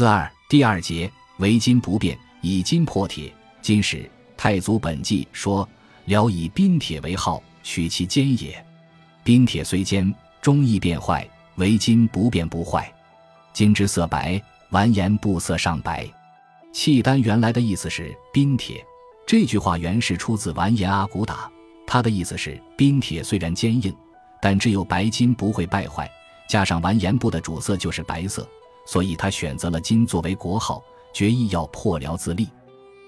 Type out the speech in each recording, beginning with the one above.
四二第二节为金不变，以金破铁。金史太祖本纪说：辽以冰铁为号，取其坚也。冰铁虽坚，终易变坏；为金不变不坏。金之色白，完颜不色上白。契丹原来的意思是冰铁。这句话原是出自完颜阿骨打，他的意思是冰铁虽然坚硬，但只有白金不会败坏。加上完颜部的主色就是白色。所以他选择了金作为国号，决意要破辽自立。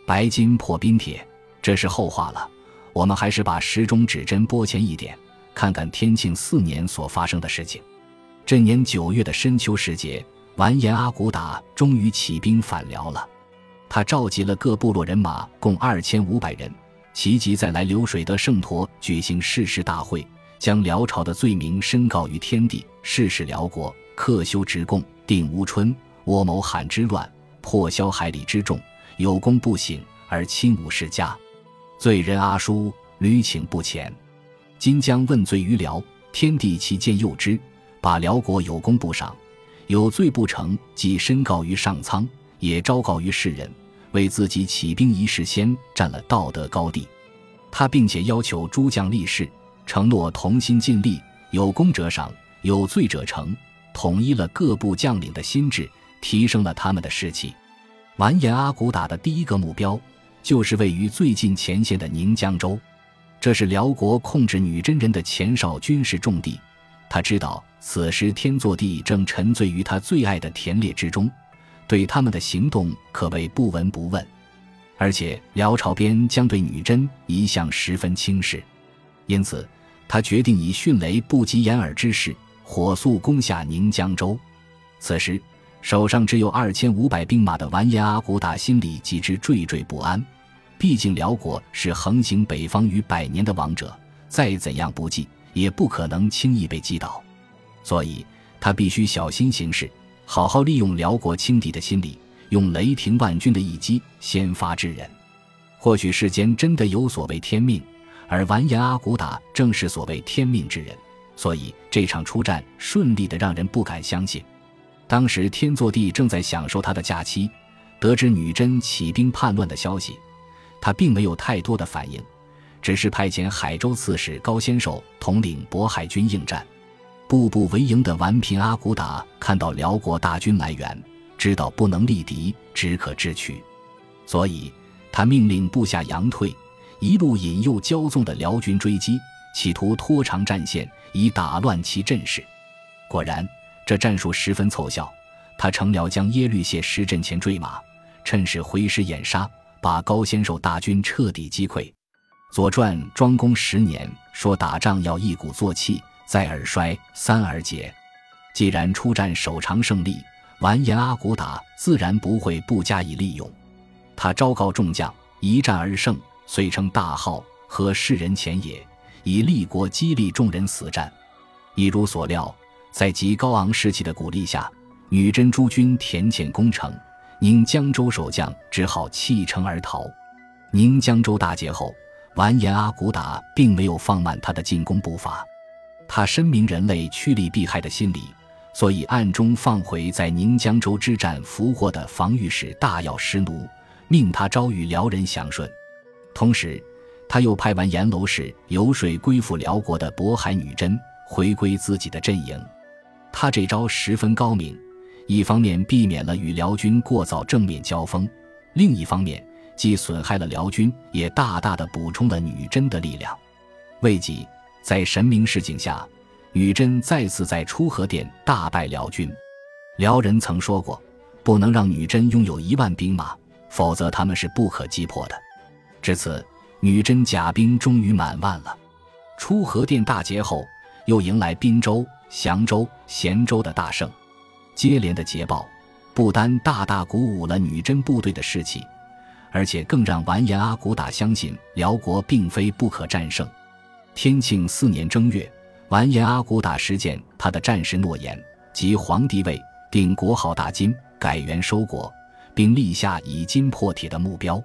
白金破冰铁，这是后话了。我们还是把时钟指针拨前一点，看看天庆四年所发生的事情。这年九月的深秋时节，完颜阿骨打终于起兵反辽了。他召集了各部落人马，共二千五百人，齐集在来流水的圣陀举行誓师大会，将辽朝的罪名申告于天地，誓使辽国克修直贡。定乌春，倭谋罕之乱，破销海里之众，有功不省而亲无世家，罪人阿叔屡请不前，今将问罪于辽，天地其见诱之，把辽国有功不赏，有罪不成，即申告于上苍，也昭告于世人，为自己起兵一事先占了道德高地。他并且要求诸将立誓，承诺同心尽力，有功者赏，有罪者惩。统一了各部将领的心智，提升了他们的士气。完颜阿骨打的第一个目标，就是位于最近前线的宁江州，这是辽国控制女真人的前哨军事重地。他知道此时天祚帝正沉醉于他最爱的田猎之中，对他们的行动可谓不闻不问。而且辽朝边将对女真一向十分轻视，因此他决定以迅雷不及掩耳之势。火速攻下宁江州，此时手上只有二千五百兵马的完颜阿骨打心里极之惴惴不安。毕竟辽国是横行北方逾百年的王者，再怎样不济，也不可能轻易被击倒。所以他必须小心行事，好好利用辽国轻敌的心理，用雷霆万钧的一击先发制人。或许世间真的有所谓天命，而完颜阿骨打正是所谓天命之人。所以这场出战顺利的让人不敢相信。当时天祚帝正在享受他的假期，得知女真起兵叛乱的消息，他并没有太多的反应，只是派遣海州刺史高仙寿统领渤海军应战。步步为营的顽贫阿骨打看到辽国大军来援，知道不能力敌，只可智取，所以他命令部下佯退，一路引诱骄纵的辽军追击。企图拖长战线，以打乱其阵势。果然，这战术十分凑效。他乘辽将耶律谢石阵前追马，趁势回师掩杀，把高仙寿大军彻底击溃。《左传》庄公十年说：“打仗要一鼓作气，再而衰，三而竭。”既然出战首长胜利，完颜阿骨打自然不会不加以利用。他昭告众将：“一战而胜，遂称大号，和世人前也。”以立国激励众人死战，一如所料，在极高昂士气的鼓励下，女真诸军田浅攻城，宁江州守将只好弃城而逃。宁江州大捷后，完颜阿骨打并没有放慢他的进攻步伐，他深明人类趋利避害的心理，所以暗中放回在宁江州之战俘获的防御使大药师奴，命他招谕辽人降顺，同时。他又派完阎楼使游说归附辽国的渤海女真回归自己的阵营，他这招十分高明，一方面避免了与辽军过早正面交锋，另一方面既损害了辽军，也大大的补充了女真的力量。未几，在神明示警下，女真再次在出河店大败辽军。辽人曾说过，不能让女真拥有一万兵马，否则他们是不可击破的。至此。女真甲兵终于满万了。出河店大捷后，又迎来滨州、祥州、咸州的大胜，接连的捷报不单大大鼓舞了女真部队的士气，而且更让完颜阿骨打相信辽国并非不可战胜。天庆四年正月，完颜阿骨打实践他的战时诺言，即皇帝位，定国号大金，改元收国，并立下以金破铁的目标。